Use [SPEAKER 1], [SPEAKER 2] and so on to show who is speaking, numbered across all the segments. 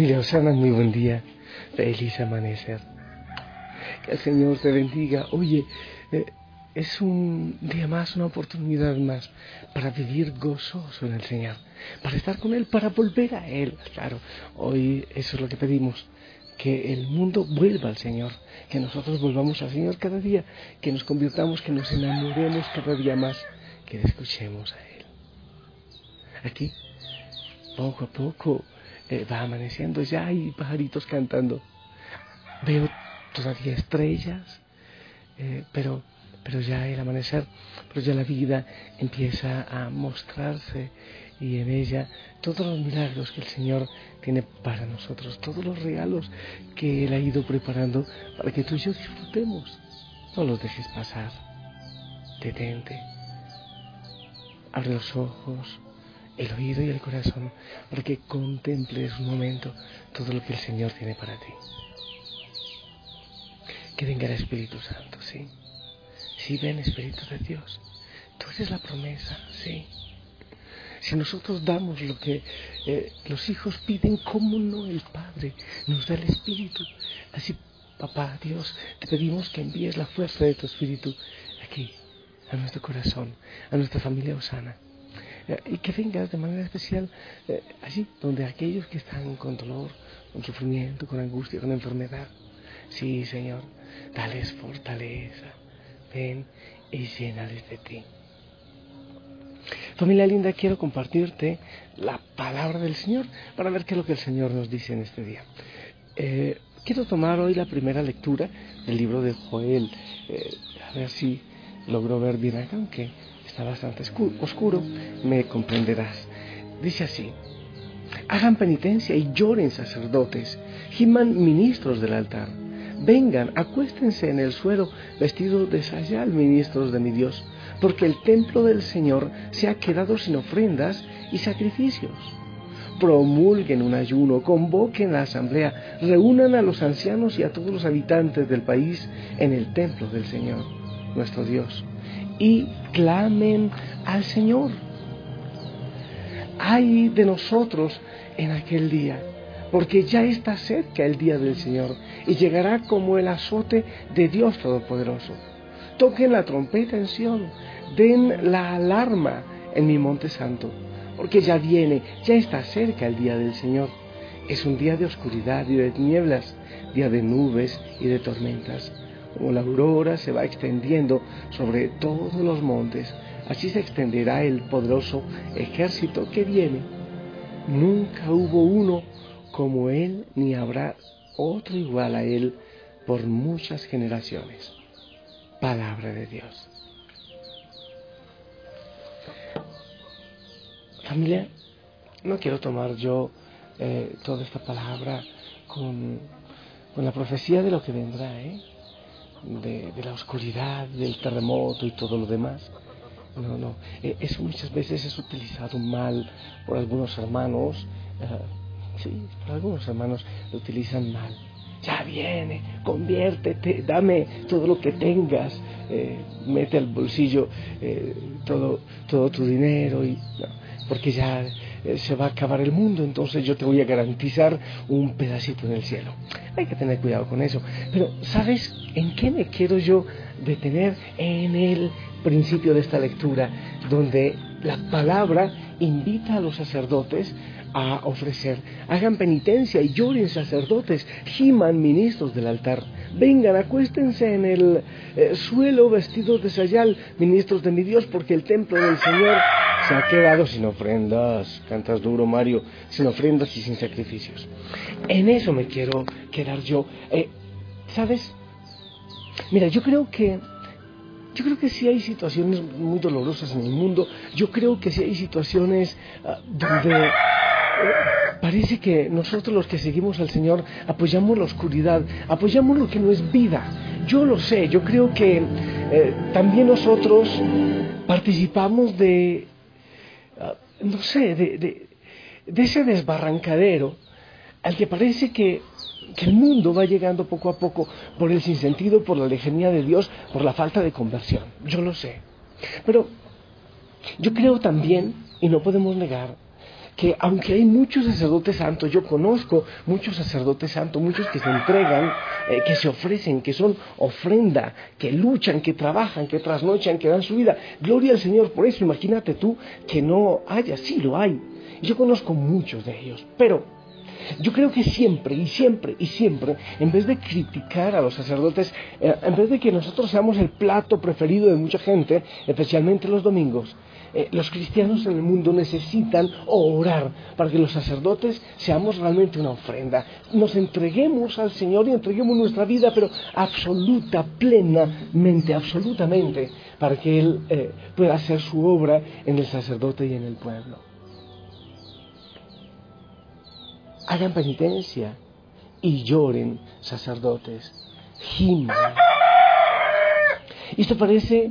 [SPEAKER 1] Familia Osana, muy buen día. Feliz amanecer. Que el Señor te bendiga. Oye, eh, es un día más, una oportunidad más para vivir gozoso en el Señor, para estar con Él, para volver a Él. Claro, hoy eso es lo que pedimos, que el mundo vuelva al Señor, que nosotros volvamos al Señor cada día, que nos convirtamos, que nos enamoremos cada día más, que le escuchemos a Él. Aquí, poco a poco, eh, va amaneciendo, ya hay pajaritos cantando. Veo todavía estrellas, eh, pero, pero ya el amanecer, pero ya la vida empieza a mostrarse y en ella todos los milagros que el Señor tiene para nosotros, todos los regalos que Él ha ido preparando para que tú y yo disfrutemos. No los dejes pasar. Detente. Abre los ojos el oído y el corazón para que contemples un momento todo lo que el Señor tiene para ti. Que venga el Espíritu Santo, ¿sí? Sí, ven Espíritu de Dios. Tú eres la promesa, ¿sí? Si nosotros damos lo que eh, los hijos piden, ¿cómo no el Padre nos da el Espíritu? Así, papá, Dios, te pedimos que envíes la fuerza de tu Espíritu aquí, a nuestro corazón, a nuestra familia Osana y que vengas de manera especial eh, allí donde aquellos que están con dolor, con sufrimiento, con angustia, con enfermedad. Sí, Señor, dales fortaleza. Ven y llénales de ti. Familia linda, quiero compartirte la palabra del Señor para ver qué es lo que el Señor nos dice en este día. Eh, quiero tomar hoy la primera lectura del libro de Joel. Eh, a ver si logro ver bien acá, aunque bastante oscuro, me comprenderás. Dice así, hagan penitencia y lloren sacerdotes, giman ministros del altar, vengan, acuéstense en el suelo vestidos de sayal, ministros de mi Dios, porque el templo del Señor se ha quedado sin ofrendas y sacrificios. Promulguen un ayuno, convoquen la asamblea, reúnan a los ancianos y a todos los habitantes del país en el templo del Señor, nuestro Dios y clamen al Señor. Ay de nosotros en aquel día, porque ya está cerca el día del Señor y llegará como el azote de Dios Todopoderoso. Toquen la trompeta en Sión, den la alarma en mi monte santo, porque ya viene, ya está cerca el día del Señor. Es un día de oscuridad y de tinieblas, día de nubes y de tormentas como la aurora se va extendiendo sobre todos los montes, así se extenderá el poderoso ejército que viene. Nunca hubo uno como él, ni habrá otro igual a él por muchas generaciones. Palabra de Dios. Familia, no quiero tomar yo eh, toda esta palabra con, con la profecía de lo que vendrá, ¿eh? De, la oscuridad, del terremoto y todo lo demás. No, no, e, eso muchas veces es utilizado mal por algunos hermanos, eh, sí, por algunos hermanos lo utilizan mal. Ya viene, conviértete, dame todo lo que tengas, eh, mete al bolsillo eh, todo, todo tu dinero, y, porque ya eh, se va a acabar el mundo, entonces yo te voy a garantizar un pedacito en el cielo. Hay que tener cuidado con eso. Pero, ¿sabes en qué me quiero yo detener? En el principio de esta lectura, donde la palabra invita a los sacerdotes a ofrecer. Hagan penitencia y lloren sacerdotes, giman ministros del altar. Vengan, acuéstense en el eh, suelo vestidos de sayal, ministros de mi Dios, porque el templo del Señor se ha quedado sin ofrendas. Cantas duro, Mario, sin ofrendas y sin sacrificios. En eso me quiero quedar yo. Eh, ¿Sabes? Mira, yo creo que yo creo que sí hay situaciones muy dolorosas en el mundo. Yo creo que sí hay situaciones ah, donde parece que nosotros los que seguimos al Señor apoyamos la oscuridad, apoyamos lo que no es vida. Yo lo sé, yo creo que eh, también nosotros participamos de, ah, no sé, de, ese desbarrancadero al que parece que, que, el mundo va llegando poco a poco por el sinsentido, por la lejanía de Dios, por la falta de conversión. Yo lo sé. Pero yo creo también, y no podemos negar, que aunque hay muchos sacerdotes santos, yo conozco muchos sacerdotes santos, muchos que se entregan, eh, que se ofrecen, que son ofrenda, que luchan, que trabajan, que trasnochan, que dan su vida. Gloria al Señor por eso. Imagínate tú que no haya, sí lo hay. Yo conozco muchos de ellos, pero yo creo que siempre y siempre y siempre, en vez de criticar a los sacerdotes, eh, en vez de que nosotros seamos el plato preferido de mucha gente, especialmente los domingos, eh, los cristianos en el mundo necesitan orar para que los sacerdotes seamos realmente una ofrenda. Nos entreguemos al Señor y entreguemos nuestra vida, pero absoluta, plenamente, absolutamente, para que Él eh, pueda hacer su obra en el sacerdote y en el pueblo. Hagan penitencia y lloren, sacerdotes. Giman. Esto parece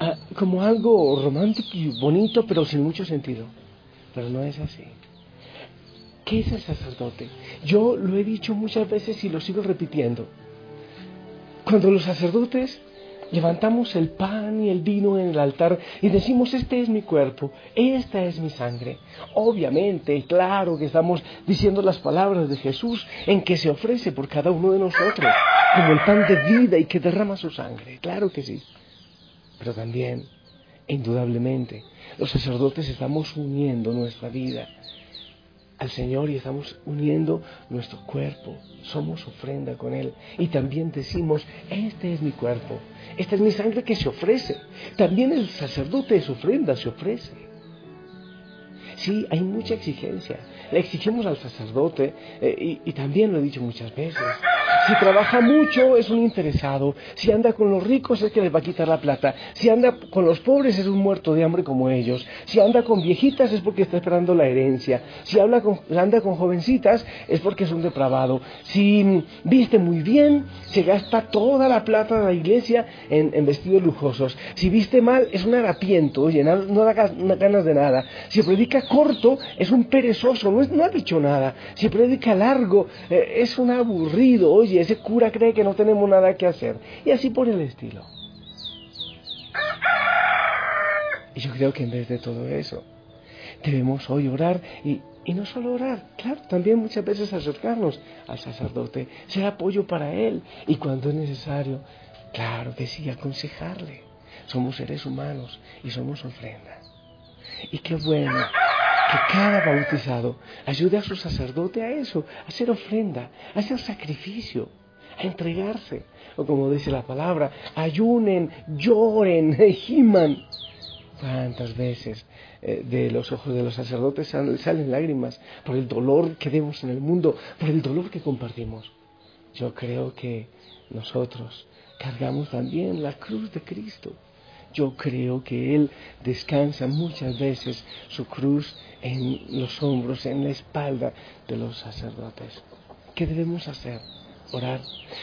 [SPEAKER 1] Ah, como algo romántico y bonito, pero sin mucho sentido. Pero no es así. ¿Qué es el sacerdote? Yo lo he dicho muchas veces y lo sigo repitiendo. Cuando los sacerdotes levantamos el pan y el vino en el altar y decimos, este es mi cuerpo, esta es mi sangre. Obviamente, claro que estamos diciendo las palabras de Jesús en que se ofrece por cada uno de nosotros, como el pan de vida y que derrama su sangre. Claro que sí. Pero también, indudablemente, los sacerdotes estamos uniendo nuestra vida al Señor y estamos uniendo nuestro cuerpo. Somos ofrenda con Él. Y también decimos, este es mi cuerpo, esta es mi sangre que se ofrece. También el sacerdote es ofrenda, se ofrece. Sí, hay mucha exigencia. Le exigimos al sacerdote, eh, y también lo he dicho muchas veces, si trabaja mucho es un interesado. Si anda con los ricos es que les va a quitar la plata. Si anda con los pobres es un muerto de hambre como ellos. Si anda con viejitas es porque está esperando la herencia. Si anda con jovencitas es porque es un depravado. Si viste muy bien, se gasta toda la plata de la iglesia en, vestidos lujosos. Si viste mal, es un harapiento, oye, no, da ganas de nada. Si predica corto, es un perezoso, no, no ha dicho nada. Si predica largo, eh, es un aburrido, oye ese cura cree que no tenemos nada que hacer. Y así por el estilo. Y yo creo que en vez de todo eso, debemos hoy orar y, y no solo orar, claro, también muchas veces acercarnos al sacerdote, ser apoyo para él y cuando es necesario, claro que sí, aconsejarle. Somos seres humanos y somos ofrenda. Y qué bueno que cada bautizado ayude a su sacerdote a eso, a hacer ofrenda, a hacer sacrificio, a entregarse. O como dice la palabra, ayunen, lloren, giman. ¿Cuántas veces eh, de los ojos de los sacerdotes salen lágrimas por el dolor que vemos en el mundo, por el dolor que compartimos? Yo creo que nosotros cargamos también la cruz de Cristo yo creo que Él descansa muchas veces su cruz en los hombros, en la espalda de los sacerdotes. ¿Qué debemos hacer? Orar.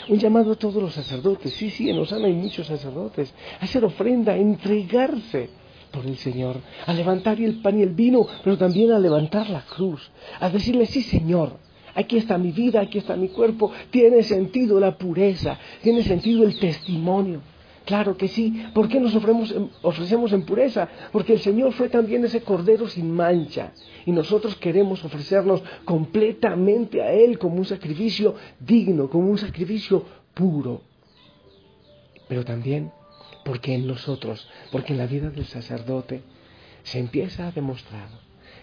[SPEAKER 1] Un llamado a todos los sacerdotes. Sí, sí, en Osana hay muchos sacerdotes. hacer ofrenda, entregarse por el Señor, a levantar el pan y el vino, pero también a levantar la cruz, a decirle, sí, Señor, aquí está mi vida, aquí está mi cuerpo, tiene sentido la pureza, tiene sentido el testimonio Claro que sí. ¿Por qué nos ofrecemos en, pureza? Porque el Señor fue también ese cordero sin mancha. Y nosotros queremos ofrecernos completamente a Él como un sacrificio digno, como un sacrificio puro. Pero también porque en nosotros, porque en la vida del sacerdote se empieza a demostrar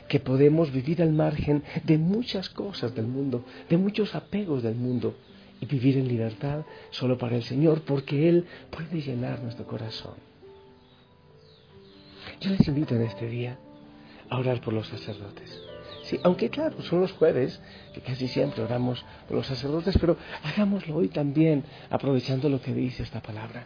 [SPEAKER 1] que podemos vivir al margen de muchas cosas del mundo, de muchos apegos del mundo, y vivir en libertad solo para el Señor, porque Él puede llenar nuestro corazón. Yo les invito en este día a orar por los sacerdotes. Sí, aunque claro, son los jueves, que casi siempre oramos por los sacerdotes, pero hagámoslo hoy también, aprovechando lo que dice esta palabra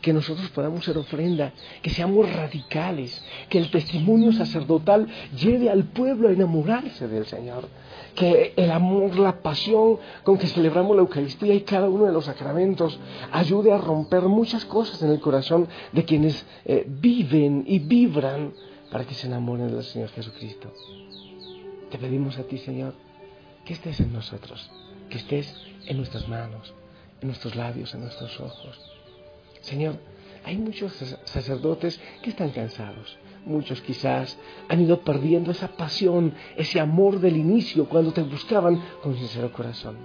[SPEAKER 1] que nosotros podamos ser ofrenda, que seamos radicales, que el testimonio sacerdotal lleve al pueblo a enamorarse del Señor, que el amor, la pasión con que celebramos la Eucaristía y cada uno de los sacramentos ayude a romper muchas cosas en el corazón de quienes eh, viven y vibran para que se enamoren del Señor Jesucristo. Te pedimos a ti, Señor, que estés en nosotros, que estés en nuestras manos, en nuestros labios, en nuestros ojos Señor, hay muchos sacerdotes que están cansados. Muchos quizás han ido perdiendo esa pasión, ese amor del inicio cuando te buscaban con sincero corazón.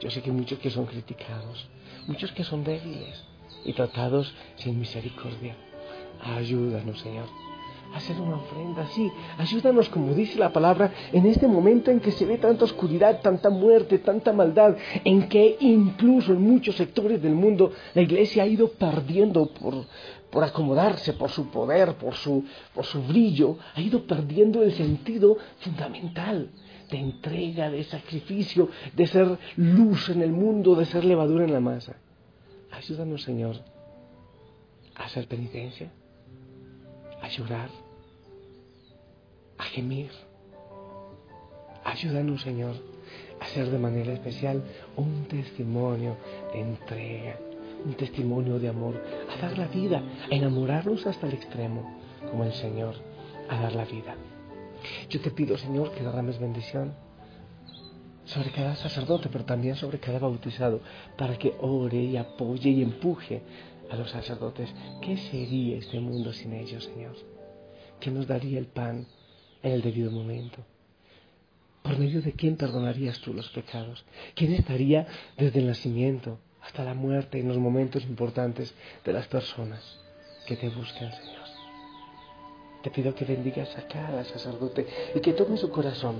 [SPEAKER 1] Yo sé que hay muchos que son criticados, muchos que son débiles y tratados sin misericordia. Ayúdanos, Señor hacer una ofrenda así. Ayúdanos, como dice la palabra, en este momento en que se ve tanta oscuridad, tanta muerte, tanta maldad, en que incluso en muchos sectores del mundo la iglesia ha ido perdiendo por, por acomodarse, por su poder, por su, por su brillo, ha ido perdiendo el sentido fundamental de entrega, de sacrificio, de ser luz en el mundo, de ser levadura en la masa. Ayúdanos, Señor, a hacer penitencia, llorar, a gemir. Ayúdanos, Señor, a hacer de manera especial un testimonio de entrega, un testimonio de amor, a dar la vida, a enamorarnos hasta el extremo, como el Señor, a dar la vida. Yo te pido, Señor, que derrames bendición sobre cada sacerdote, pero también sobre cada bautizado, para que ore y apoye y empuje a los sacerdotes. ¿Qué sería este mundo sin ellos, Señor? ¿Qué nos daría el pan? en el debido momento. ¿Por medio de quién perdonarías tú los pecados? ¿Quién estaría desde el nacimiento hasta la muerte en los momentos importantes de las personas que te buscan, Señor? Te pido que bendigas a cada sacerdote y que tome su corazón,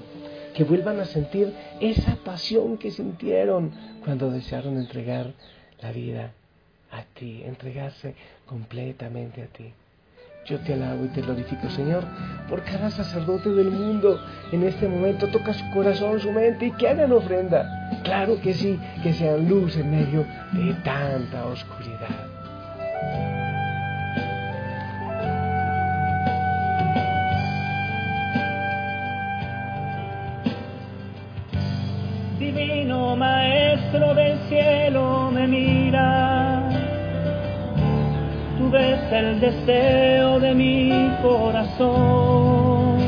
[SPEAKER 1] que vuelvan a sentir esa pasión que sintieron cuando desearon entregar la vida a ti, entregarse completamente a ti. Yo te alabo y te glorifico, Señor, por cada sacerdote del mundo. En este momento toca su corazón, su mente y que hagan ofrenda. Claro que sí, que sean luz en medio de tanta oscuridad.
[SPEAKER 2] Divino Maestro del cielo, me mira ves el deseo de mi corazón.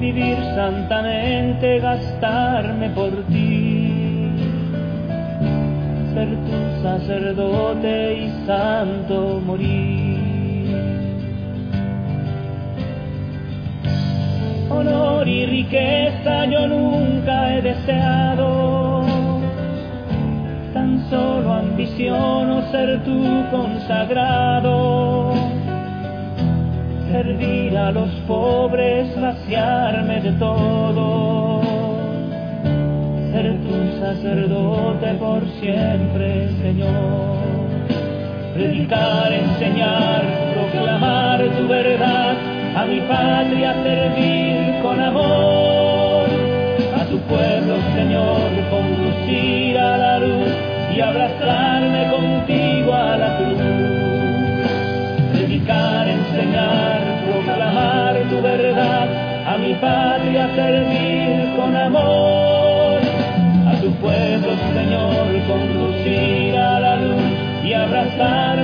[SPEAKER 2] Vivir santamente, gastarme por ti, ser tu sacerdote y santo morir. Honor y riqueza yo nunca he deseado ambiciono ser tu consagrado, servir a los pobres, vaciarme de todo, ser tu sacerdote por siempre, Señor. Predicar, enseñar, proclamar tu verdad, a mi patria servir con amor, y abrazarme contigo a la cruz. Predicar, enseñar, proclamar tu verdad, a mi patria servir con amor. A tu pueblo, Señor, conducir a la luz y abrazarme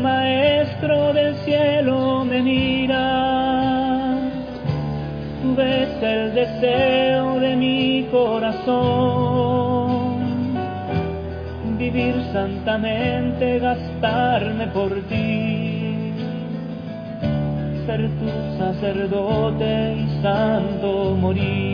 [SPEAKER 2] Maestro del cielo me mira, tú ves el deseo de mi corazón, vivir santamente, gastarme por ti, ser tu sacerdote y santo morir.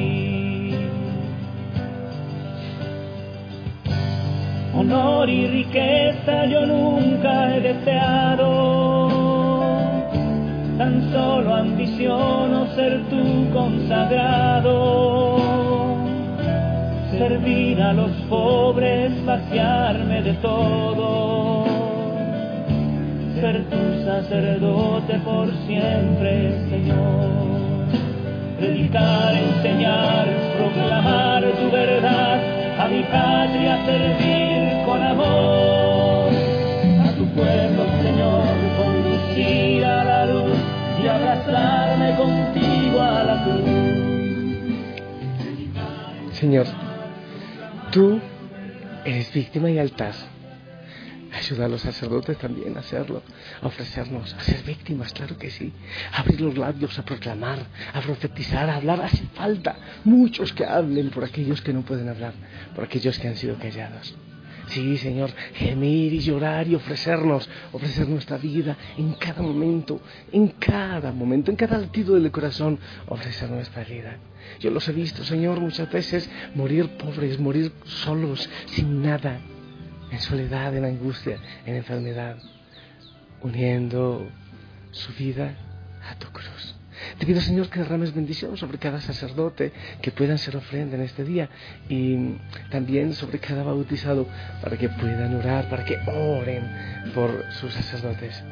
[SPEAKER 2] Honor y riqueza yo nunca he deseado. Tan solo ambiciono ser tu consagrado, servir a los pobres, vaciarme de todo, ser tu sacerdote por siempre, Señor. Predicar, enseñar, proclamar tu verdad, a mi patria servir con amor a tu pueblo, Señor, conducir a la luz y abrazarme contigo a la cruz.
[SPEAKER 1] Señor, tú eres víctima y altar. Ayuda a los sacerdotes también a hacerlo, a ofrecernos, a ser víctimas, claro que sí. A abrir los labios, a proclamar, a profetizar, a hablar. Hace falta muchos que hablen por aquellos que no pueden hablar, por aquellos que han sido callados. Sí, Señor, gemir y llorar y ofrecernos, ofrecer nuestra vida en cada momento, en cada momento, en cada latido del corazón, ofrecer nuestra vida. Yo los he visto, Señor, muchas veces morir pobres, morir solos, sin nada, en soledad, en angustia, en enfermedad, uniendo su vida a tu cruz. Te pido, Señor, que derrames bendición sobre cada sacerdote, que puedan ser ofrenda en este día y también sobre cada bautizado para que puedan orar, para que oren por sus sacerdotes.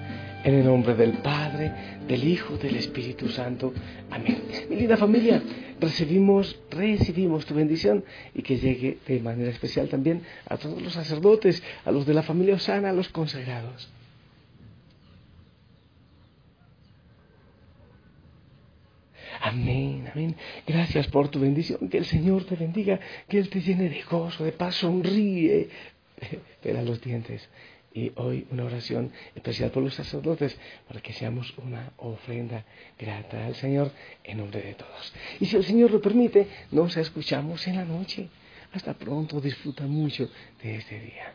[SPEAKER 1] En el nombre del Padre, del Hijo, del Espíritu Santo. Amén. Mi linda familia, recibimos, recibimos tu bendición y que llegue de manera especial también a todos los sacerdotes, a los de la familia Osana, a los consagrados. Amén, amén. Gracias por tu bendición. Que el Señor te bendiga, que Él te llene de gozo, de paz, sonríe. Pela los dientes. Y hoy una oración especial por los sacerdotes para que seamos una ofrenda grata al Señor en nombre de todos. Y si el Señor lo permite, nos escuchamos en la noche. Hasta pronto, disfruta mucho de este día.